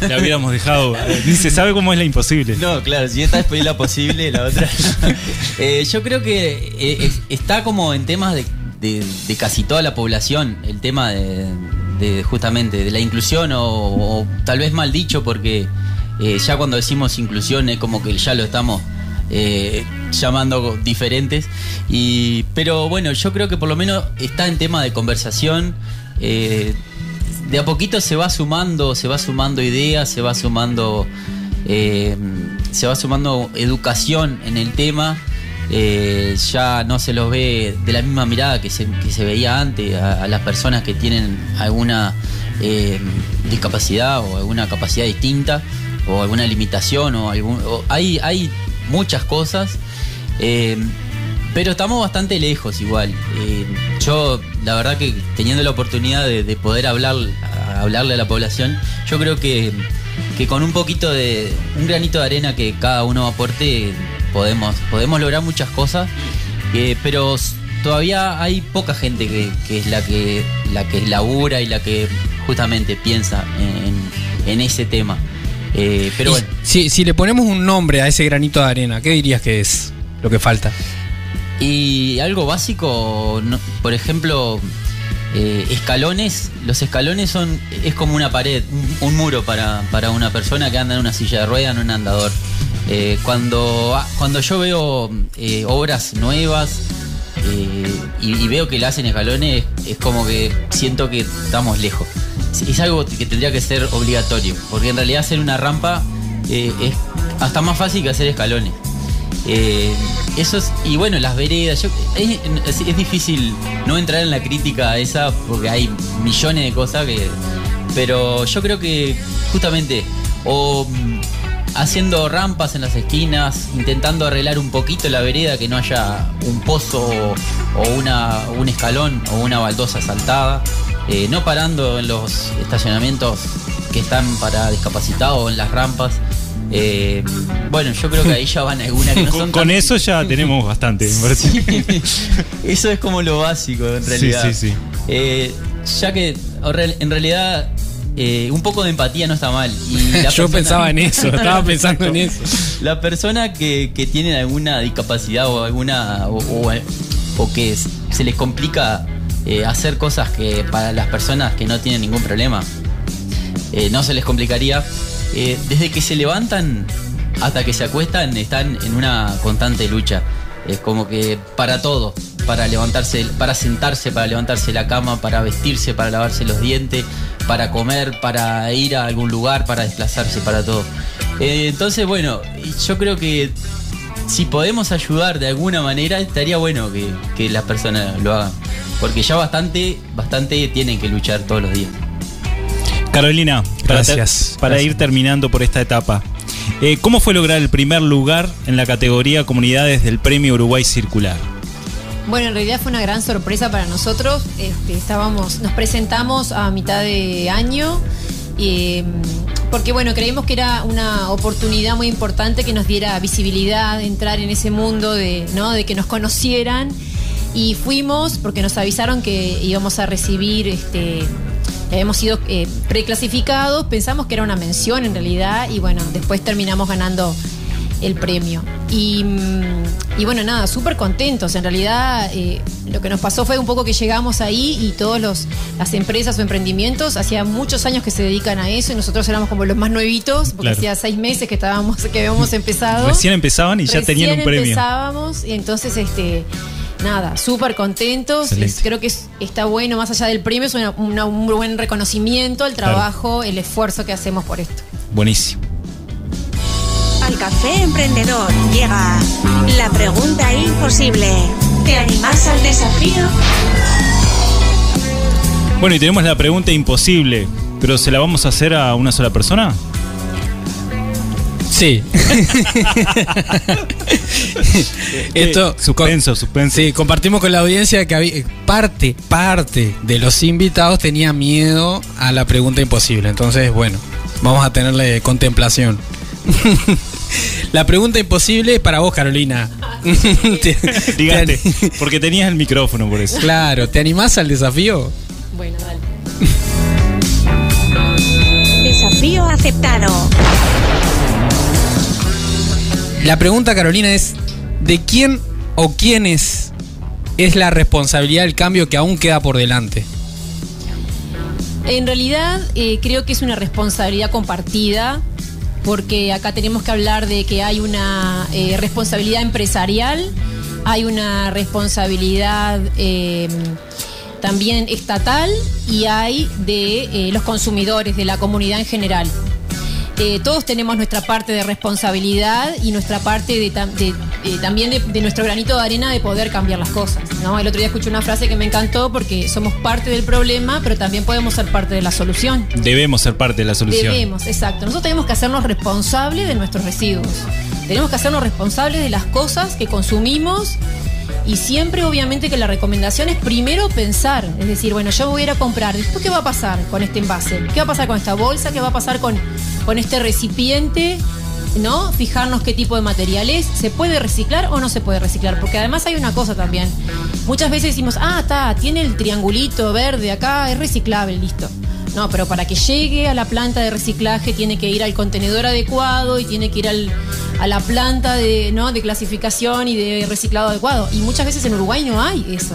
La hubiéramos dejado. Dice, ¿sabe cómo es la imposible? No, claro, si esta es la posible, la otra. Eh, yo creo que eh, es- está como en temas de, de- de casi toda la población, el tema de, de justamente de la inclusión, o, o tal vez mal dicho, porque eh, ya cuando decimos inclusión es como que ya lo estamos eh, llamando diferentes. Y, pero bueno, yo creo que por lo menos está en tema de conversación. eh, de a poquito se va sumando, se va sumando ideas, se va sumando, se va sumando educación en el tema. Ya no se los ve de la misma mirada que se, que se veía antes a, las personas que tienen alguna discapacidad o alguna capacidad distinta o alguna limitación o algún hay hay muchas cosas eh, pero estamos bastante lejos igual. Eh, yo, la verdad que teniendo la oportunidad de, de poder hablar, hablarle a la población, yo creo que, que con un poquito de, un granito de arena que cada uno aporte, podemos, podemos lograr muchas cosas. Eh, pero todavía hay poca gente que, que es la que, la que labura y la que justamente piensa en, en ese tema. Eh, pero Y bueno. si, si le ponemos un nombre a ese granito de arena, ¿qué dirías que es lo que falta? Y algo básico, no- por ejemplo, eh, escalones. Los escalones son es como una pared, un, un muro para, para una persona que anda en una silla de ruedas, en un andador. Eh, cuando, ah, cuando yo veo eh, obras nuevas y, y veo que la hacen escalones, es como que siento que estamos lejos. Es- algo que tendría que ser obligatorio, porque en realidad hacer una rampa eh, es hasta más fácil que hacer escalones. Eh, y bueno, las veredas, es difícil no entrar en la crítica a esa porque hay millones de cosas que... Pero yo creo que justamente o mm, haciendo rampas en las esquinas, intentando arreglar un poquito la vereda, que no haya un pozo o, o una, un escalón o una baldosa saltada, eh, no parando en los estacionamientos que están para discapacitados o en las rampas. Eh, bueno, yo creo que ahí ya van algunas que no con son con tan- eso ya tenemos bastante, me parece. Eso es como lo básico, en Sí, realidad. sí, sí. Eh, ya que en realidad eh, un poco de empatía no está mal. Y la Yo persona- pensaba en eso, estaba pensando en eso. La persona que, que tiene alguna discapacidad o alguna. o, o- o que se les complica eh, hacer cosas que para las personas que no tienen ningún problema eh, no se les complicaría. eh, desde que se levantan hasta que se acuestan están en una constante lucha. Es como que para todo, para levantarse, para sentarse, para levantarse la cama, para vestirse, para lavarse los dientes, para comer, para ir a algún lugar, para desplazarse, para todo. Entonces, bueno, yo creo que si podemos ayudar de alguna manera, estaría bueno que, que las personas lo hagan. Porque ya bastante, bastante tienen que luchar todos los días. Carolina, para, ter- Gracias, para gracias. ir terminando por esta etapa, eh, ¿cómo fue lograr el primer lugar en la categoría Comunidades del Premio Uruguay Circular? Bueno, en realidad fue una gran sorpresa para nosotros. Este, estábamos, nos presentamos a mitad de año. eh, porque bueno, creímos que era una oportunidad muy importante que nos diera visibilidad, entrar en ese mundo de, ¿no? de que nos conocieran. Y fuimos porque nos avisaron que íbamos a recibir, este, habíamos sido eh, preclasificados, pensamos que era una mención en realidad, y bueno, después terminamos ganando el premio. Y, mm, y bueno, nada, súper contentos. En realidad, eh, lo que nos pasó fue un poco que llegamos ahí y todas las empresas o emprendimientos hacía muchos años que se dedican a eso y nosotros éramos como los más nuevitos, porque Claro. hacía seis meses que estábamos, que habíamos empezado. Recién empezaban y ya tenían un premio. empezábamos y entonces, este, nada, súper contentos. Excelente. Creo que es- está bueno, más allá del premio, es una- una- un buen reconocimiento al Claro. trabajo, el esfuerzo que hacemos por esto. Buenísimo. Café emprendedor llega la pregunta imposible. ¿Te animás al desafío? Bueno, y tenemos la pregunta imposible, pero ¿se la vamos a hacer a una sola persona? Sí. Esto. Suspenso, suspenso. Sí, compartimos con la audiencia que había, parte, parte de los invitados tenía miedo a la pregunta imposible. Entonces, bueno, vamos a tenerle contemplación. la pregunta imposible es para vos, Carolina. Te- Dígate, te- porque tenías el micrófono por eso. claro, ¿te animás al desafío? Bueno, dale. Desafío aceptado. La pregunta, Carolina, es: ¿de quién o quiénes es la responsabilidad del cambio que aún queda por delante? En realidad eh, creo que es una responsabilidad compartida, porque acá tenemos que hablar de que hay una eh, responsabilidad empresarial, hay una responsabilidad eh, también estatal y hay de eh, los consumidores, de la comunidad en general. Todos tenemos nuestra parte de responsabilidad y nuestra parte de, de, eh, también de, de nuestro granito de arena de poder cambiar las cosas. ¿no? El otro día escuché una frase que me encantó porque somos parte del problema, pero también podemos ser parte de la solución. Debemos ser parte de la solución. Debemos, exacto. Nosotros tenemos que hacernos responsables de nuestros residuos. Tenemos que hacernos responsables de las cosas que consumimos y siempre obviamente que la recomendación es primero pensar, es decir, bueno, yo voy a ir a comprar, después qué va a pasar con este envase, qué va a pasar con esta bolsa, qué va a pasar con, con este recipiente, ¿no? Fijarnos qué tipo de material es, se puede reciclar o no se puede reciclar, porque además hay una cosa también, muchas veces decimos, ah, está, tiene el triangulito verde acá, es reciclable, listo. No, pero para que llegue a la planta de reciclaje tiene que ir al contenedor adecuado y tiene que ir al, a la planta de, ¿no? de clasificación y de reciclado adecuado. Y muchas veces en Uruguay no hay eso.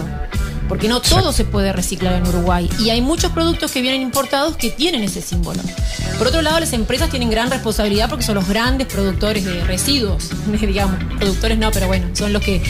Porque no todo se puede reciclar en Uruguay. Y hay muchos productos que vienen importados que tienen ese símbolo. Por otro lado, las empresas tienen gran responsabilidad porque son los grandes productores de residuos, digamos. Productores no, pero bueno, son los que...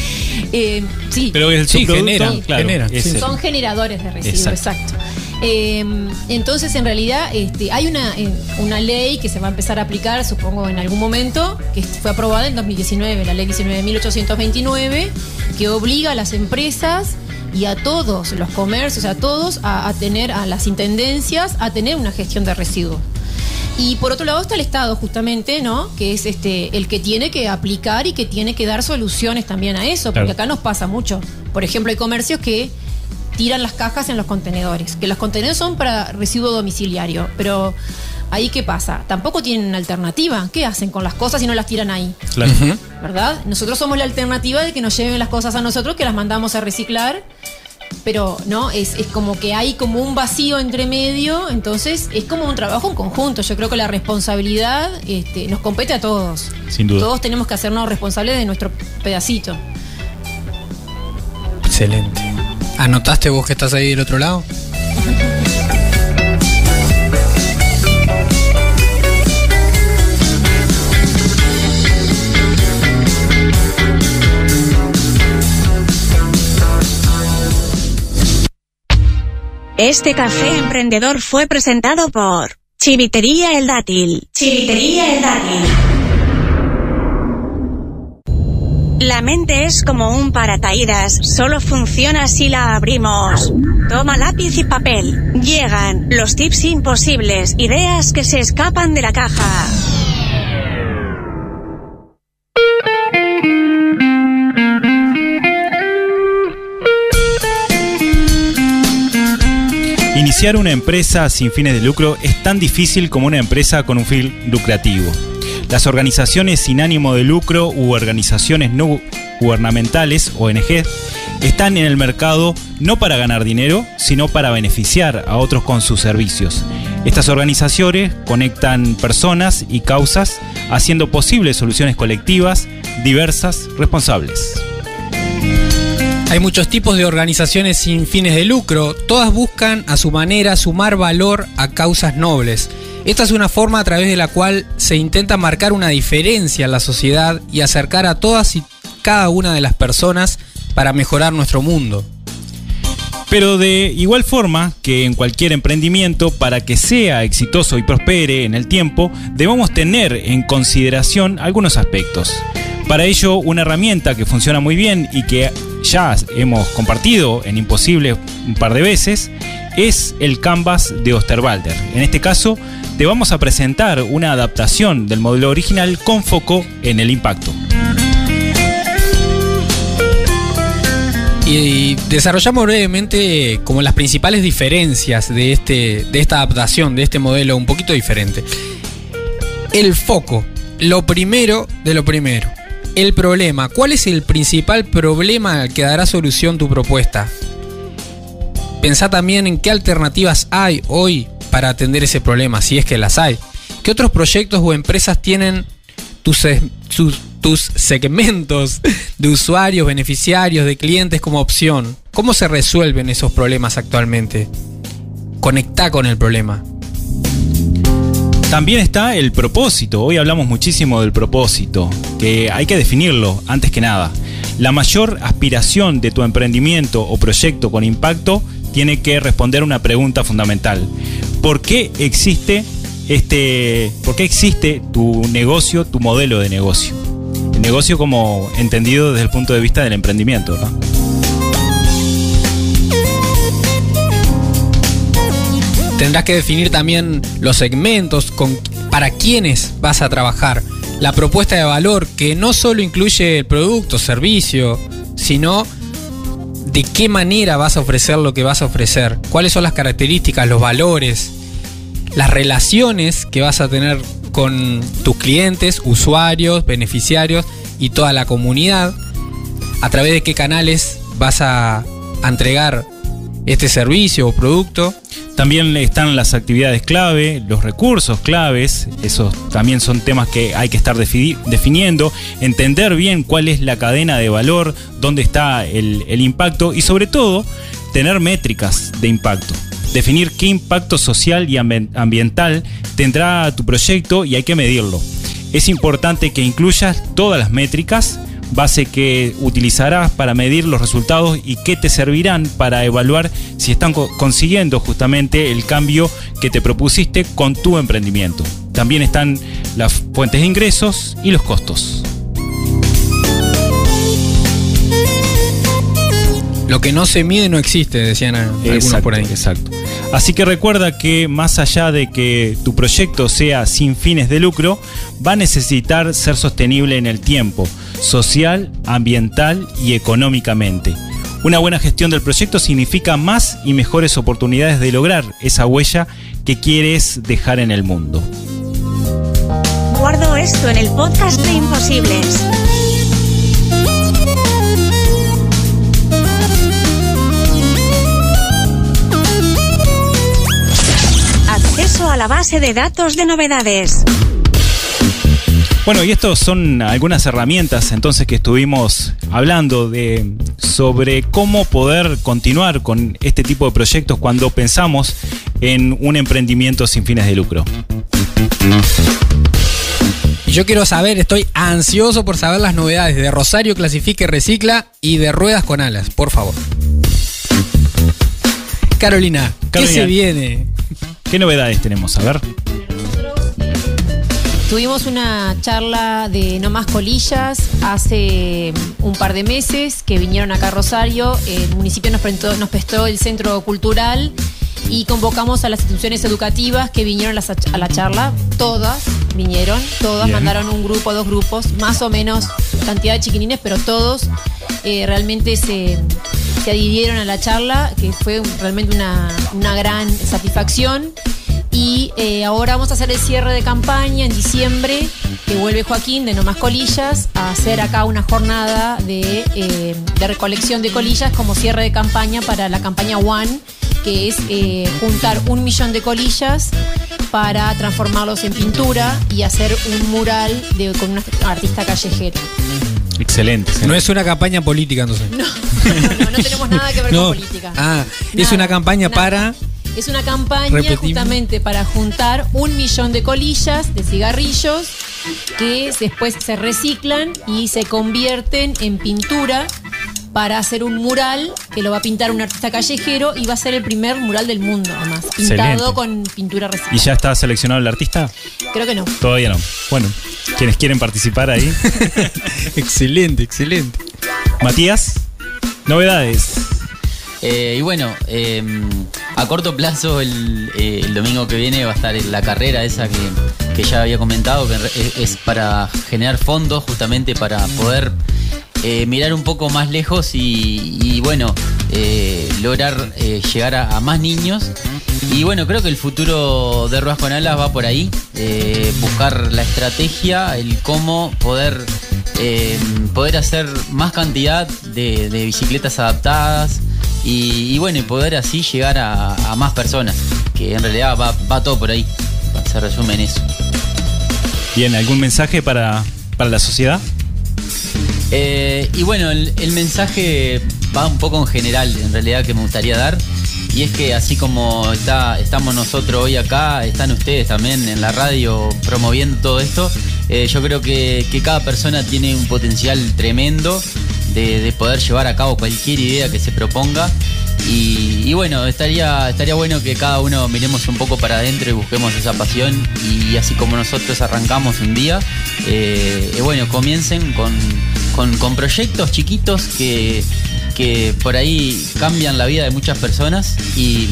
eh, sí, Pero el Sí, generan, claro, generan, sí. son generadores de residuos, Exacto. exacto. Eh, entonces, en realidad, este, hay una, eh, una ley que se va a empezar a aplicar, supongo, en algún momento, que fue aprobada en 2019, la ley 19.829, que obliga a las empresas y a todos los comercios, a todos, a, a tener, a las intendencias, a tener una gestión de residuos. Y por otro lado está el Estado, justamente, ¿no? Que es este el que tiene que aplicar y que tiene que dar soluciones también a eso, porque Claro. acá nos pasa mucho. Por ejemplo, hay comercios que tiran las cajas en los contenedores, que los contenedores son para residuo domiciliario, pero ahí qué pasa? Tampoco tienen una alternativa. ¿Qué hacen con las cosas si no las tiran ahí? Claro. ¿Verdad? Nosotros somos la alternativa de que nos lleven las cosas a nosotros, que las mandamos a reciclar. Pero no, es, es como que hay como un vacío entre medio, entonces es como un trabajo en conjunto. Yo creo que la responsabilidad este, nos compete a todos. Sin duda. Todos tenemos que hacernos responsables de nuestro pedacito. Excelente. ¿Anotaste vos que estás ahí del otro lado? Este café emprendedor fue presentado por Chivitería El Dátil. Chivitería El Dátil. La mente es como un paracaídas, solo funciona si la abrimos. Toma lápiz y papel. Llegan los tips imposibles, ideas que se escapan de la caja. Iniciar una empresa sin fines de lucro es tan difícil como una empresa con un fin lucrativo. Las organizaciones sin ánimo de lucro u organizaciones no gubernamentales, ONG, están en el mercado no para ganar dinero, sino para beneficiar a otros con sus servicios. Estas organizaciones conectan personas y causas, haciendo posibles soluciones colectivas, diversas, responsables. Hay muchos tipos de organizaciones sin fines de lucro, todas buscan a su manera sumar valor a causas nobles. Esta es una forma a través de la cual se intenta marcar una diferencia en la sociedad y acercar a todas y cada una de las personas para mejorar nuestro mundo. Pero de igual forma que en cualquier emprendimiento, para que sea exitoso y prospere en el tiempo, debemos tener en consideración algunos aspectos. Para ello, una herramienta que funciona muy bien y que ya hemos compartido en Imposible un par de veces es el Canvas de Osterwalder. En este caso, te vamos a presentar una adaptación del modelo original con foco en el impacto. Y desarrollamos brevemente como las principales diferencias de, este, de esta adaptación, de este modelo un poquito diferente. El foco, lo primero de lo primero. El problema, ¿cuál es el principal problema que dará solución tu propuesta? Pensá también en qué alternativas hay hoy para atender ese problema, si es que las hay. ¿Qué otros proyectos o empresas tienen tus, tus segmentos de usuarios, beneficiarios, de clientes como opción? ¿Cómo se resuelven esos problemas actualmente? Conectá con el problema. También está el propósito. Hoy hablamos muchísimo del propósito, que hay que definirlo antes que nada. La mayor aspiración de tu emprendimiento o proyecto con impacto tiene que responder una pregunta fundamental. ¿Por qué existe este por qué existe tu negocio, tu modelo de negocio? El negocio como entendido desde el punto de vista del emprendimiento, ¿no? Tendrás que definir también los segmentos para quiénes vas a trabajar. La propuesta de valor que no solo incluye el producto, servicio, sino de qué manera vas a ofrecer lo que vas a ofrecer. Cuáles son las características, los valores, las relaciones que vas a tener con tus clientes, usuarios, beneficiarios y toda la comunidad. A través de qué canales vas a entregar este servicio o producto. También están las actividades clave, los recursos claves, esos también son temas que hay que estar defi- definiendo, entender bien cuál es la cadena de valor, dónde está el, el impacto y sobre todo tener métricas de impacto. Definir qué impacto social y ambi- ambiental tendrá tu proyecto y hay que medirlo. Es importante que incluyas todas las métricas, base que utilizarás para medir los resultados y que te servirán para evaluar si están co- consiguiendo justamente el cambio que te propusiste con tu emprendimiento. También están las fuentes de ingresos y los costos. Lo que no se mide no existe, decían algunos Exacto, por ahí. Exacto. Así que recuerda que más allá de que tu proyecto sea sin fines de lucro, va a necesitar ser sostenible en el tiempo, social, ambiental y económicamente. Una buena gestión del proyecto significa más y mejores oportunidades de lograr esa huella que quieres dejar en el mundo. Guardo esto en el podcast de Imposibles. Acceso a la base de datos de novedades. Bueno, y estos son algunas herramientas entonces que estuvimos hablando de sobre cómo poder continuar con este tipo de proyectos cuando pensamos en un emprendimiento sin fines de lucro. Y yo quiero saber, estoy ansioso por saber las novedades de Rosario Clasifique Recicla y de Ruedas con Alas, por favor. Carolina, ¿qué Carolina. se viene? ¿Qué novedades tenemos? A ver. Tuvimos una charla de No Más Colillas hace mm, un par de meses que vinieron acá a Rosario. El municipio nos prestó, nos prestó el centro cultural y convocamos a las instituciones educativas que vinieron a la, charla. Todas vinieron, todas Bien. mandaron un grupo, dos grupos, más o menos cantidad de chiquinines, pero todos eh, realmente se, se adhirieron a la charla, que fue realmente una, una gran satisfacción. Y eh, ahora vamos a hacer el cierre de campaña en diciembre, que vuelve Joaquín de No Más Colillas a hacer acá una jornada de, eh, de recolección de colillas como cierre de campaña para la campaña One, que es eh, juntar un millón de colillas para transformarlos en pintura y hacer un mural de, con un artista callejero. Excelente. No es una campaña política, entonces. No, no, no tenemos nada que ver No. con política. Ah, es una campaña nada. para. Es una campaña Repetimos. justamente para juntar un millón de colillas de cigarrillos que después se reciclan y se convierten en pintura para hacer un mural que lo va a pintar un artista callejero y va a ser el primer mural del mundo, además, pintado Excelente. con pintura ¿Y reciclada. ya está seleccionado el artista? Creo que no. Todavía no. Bueno, quienes quieren participar ahí. excelente, excelente. Matías, novedades. Eh, y bueno, eh, a corto plazo el, eh, el domingo que viene va a estar la carrera esa que, que ya había comentado, que es, es para generar fondos justamente para poder eh, mirar un poco más lejos y, bueno, lograr llegar a más niños. Y bueno, creo que el futuro de Ruedas con Alas va por ahí, eh, buscar la estrategia, el cómo poder, eh, poder hacer más cantidad de, de bicicletas adaptadas y, y bueno, y poder así llegar a, a más personas, que en realidad va, va todo por ahí, se resume en eso. Bien, ¿algún mensaje para, para la sociedad? Eh, y bueno, el, el mensaje va un poco en general, en realidad, que me gustaría dar. Y es que así como está, estamos nosotros hoy acá, están ustedes también en la radio promoviendo todo esto. Eh, yo creo que, cada persona tiene un potencial tremendo de, de poder llevar a cabo cualquier idea que se proponga. Y, bueno, estaría, estaría bueno que cada uno miremos un poco para adentro y busquemos esa pasión. Y así como nosotros arrancamos un día, eh, eh, bueno, comiencen con, con proyectos chiquitos que, que por ahí cambian la vida de muchas personas. Y,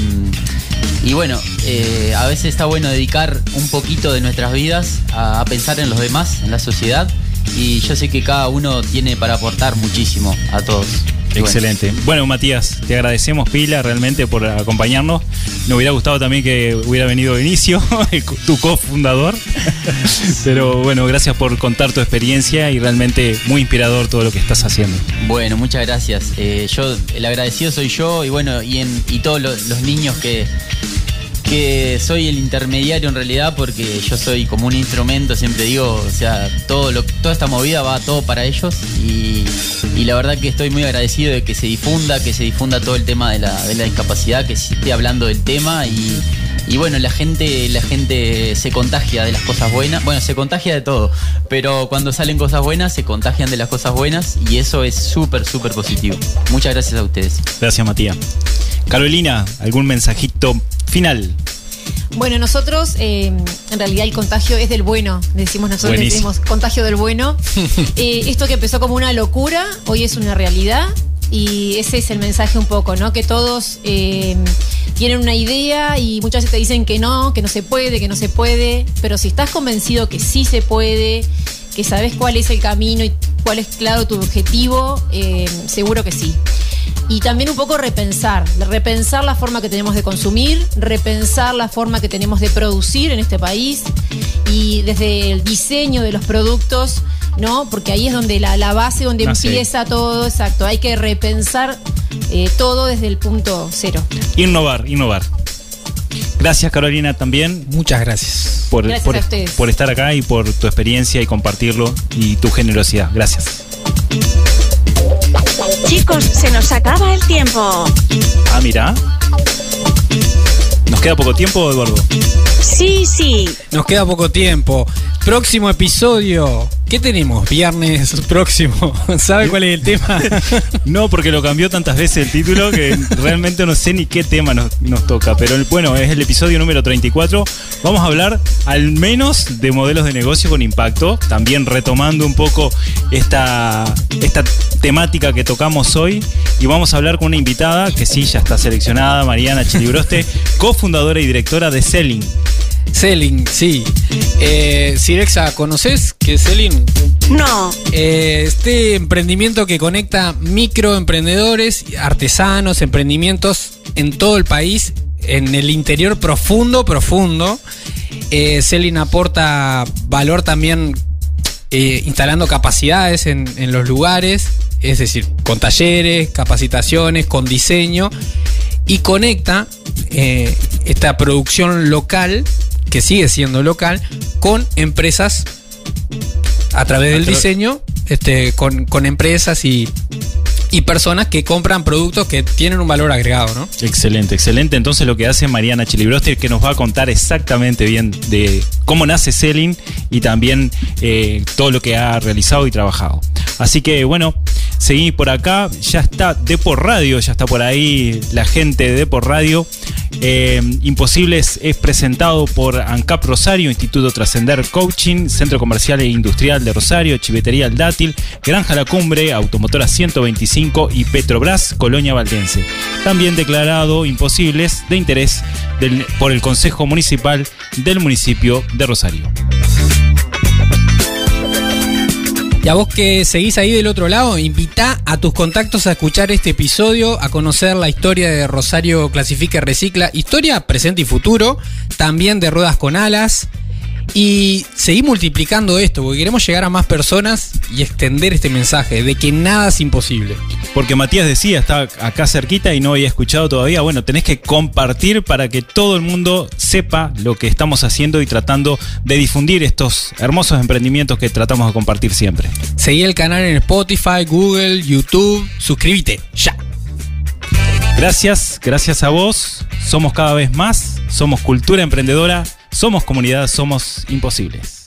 y bueno, eh, a veces está bueno dedicar un poquito de nuestras vidas a, a pensar en los demás, en la sociedad. Y yo sé que cada uno tiene para aportar muchísimo a todos. Excelente. Bueno, Matías, te agradecemos pila realmente por acompañarnos. Nos hubiera gustado también que hubiera venido co- tu cofundador. Pero bueno, gracias por contar tu experiencia y realmente muy inspirador todo lo que estás haciendo. Bueno, muchas gracias. Eh, yo, el agradecido soy yo y bueno, y, en, y todos lo- los niños que, que soy el intermediario en realidad porque yo soy como un instrumento, siempre digo, o sea, todo lo, toda esta movida va todo para ellos y, la verdad que estoy muy agradecido de que se difunda, que se difunda todo el tema de la, de la discapacidad, que se esté hablando del tema y, y bueno, la gente, la gente se contagia de las cosas buenas, bueno, se contagia de todo, pero cuando salen cosas buenas se contagian de las cosas buenas y eso es súper, súper positivo. Muchas gracias a ustedes. Gracias, Matías. Carolina, ¿algún mensajito final? Bueno, nosotros, eh, en realidad el contagio es del bueno, decimos nosotros, decimos contagio del bueno. Eh, esto que empezó como una locura, hoy es una realidad y ese es el mensaje un poco, ¿no? Que todos eh, tienen una idea y muchas veces te dicen que no, que no se puede, que no se puede, pero si estás convencido que sí se puede, que sabes cuál es el camino y cuál es claro tu objetivo, eh, seguro que sí. Y también un poco repensar, repensar la forma que tenemos de consumir, repensar la forma que tenemos de producir en este país y desde el diseño de los productos, ¿no? Porque ahí es donde la, la base, donde Nace. empieza todo, exacto. Hay que repensar eh, todo desde el punto cero. Innovar, innovar. Gracias, Carolina, también Muchas gracias. por, Gracias por, a ustedes. por estar acá y por tu experiencia y compartirlo y tu generosidad. Gracias. Chicos, se nos acaba el tiempo. Ah, mira. Nos queda poco tiempo, Eduardo. Sí, sí. Nos queda poco tiempo. Próximo episodio. ¿Qué tenemos? Viernes próximo. ¿Sabe cuál es el tema? No, porque lo cambió tantas veces el título que realmente no sé ni qué tema nos, nos toca. Pero bueno, es el episodio número 34. Vamos a hablar al menos de modelos de negocio con impacto. También retomando un poco esta, esta temática que tocamos hoy. Y vamos a hablar con una invitada que sí, ya está seleccionada, Mariana Chilibroste, cofundadora y directora de Selling. Selling, sí. Eh, Sirexa, ¿conoces qué es Selling? No. Eh, este emprendimiento que conecta microemprendedores, artesanos, emprendimientos en todo el país, en el interior profundo, profundo. Eh, Selling aporta valor también eh, instalando capacidades en, en los lugares, es decir, con talleres, capacitaciones, con diseño, y conecta eh, esta producción local, que sigue siendo local, con empresas a través del diseño, este, con, con empresas y, y personas que compran productos que tienen un valor agregado, ¿no? Excelente, excelente. Entonces lo que hace Mariana Chilibroster que nos va a contar exactamente bien de cómo nace Selling y también eh, todo lo que ha realizado y trabajado. Así que bueno, seguí por acá. Ya está Depor Radio, ya está por ahí la gente de Depor Radio. Eh, Imposibles es presentado por ANCAP Rosario, Instituto Trascender Coaching, Centro Comercial e Industrial de Rosario, Chivetería El Dátil, Granja La Cumbre, Automotora 125 y Petrobras, Colonia Valdense. También declarado imposibles de interés por el Consejo Municipal del municipio de Rosario. Y a vos que seguís ahí del otro lado, invita a tus contactos a escuchar este episodio, a conocer la historia de Rosario Clasifica y Recicla, historia presente y futuro, también de Ruedas con Alas. Y seguir multiplicando esto, porque queremos llegar a más personas y extender este mensaje de que nada es imposible. Porque Matías decía, está acá cerquita y no había escuchado todavía. Bueno, tenés que compartir para que todo el mundo sepa lo que estamos haciendo y tratando de difundir estos hermosos emprendimientos que tratamos de compartir siempre. Seguí el canal en Spotify, Google, YouTube, suscríbete, ya. Gracias, gracias a vos. Somos cada vez más, somos cultura emprendedora, somos comunidad, somos imposibles.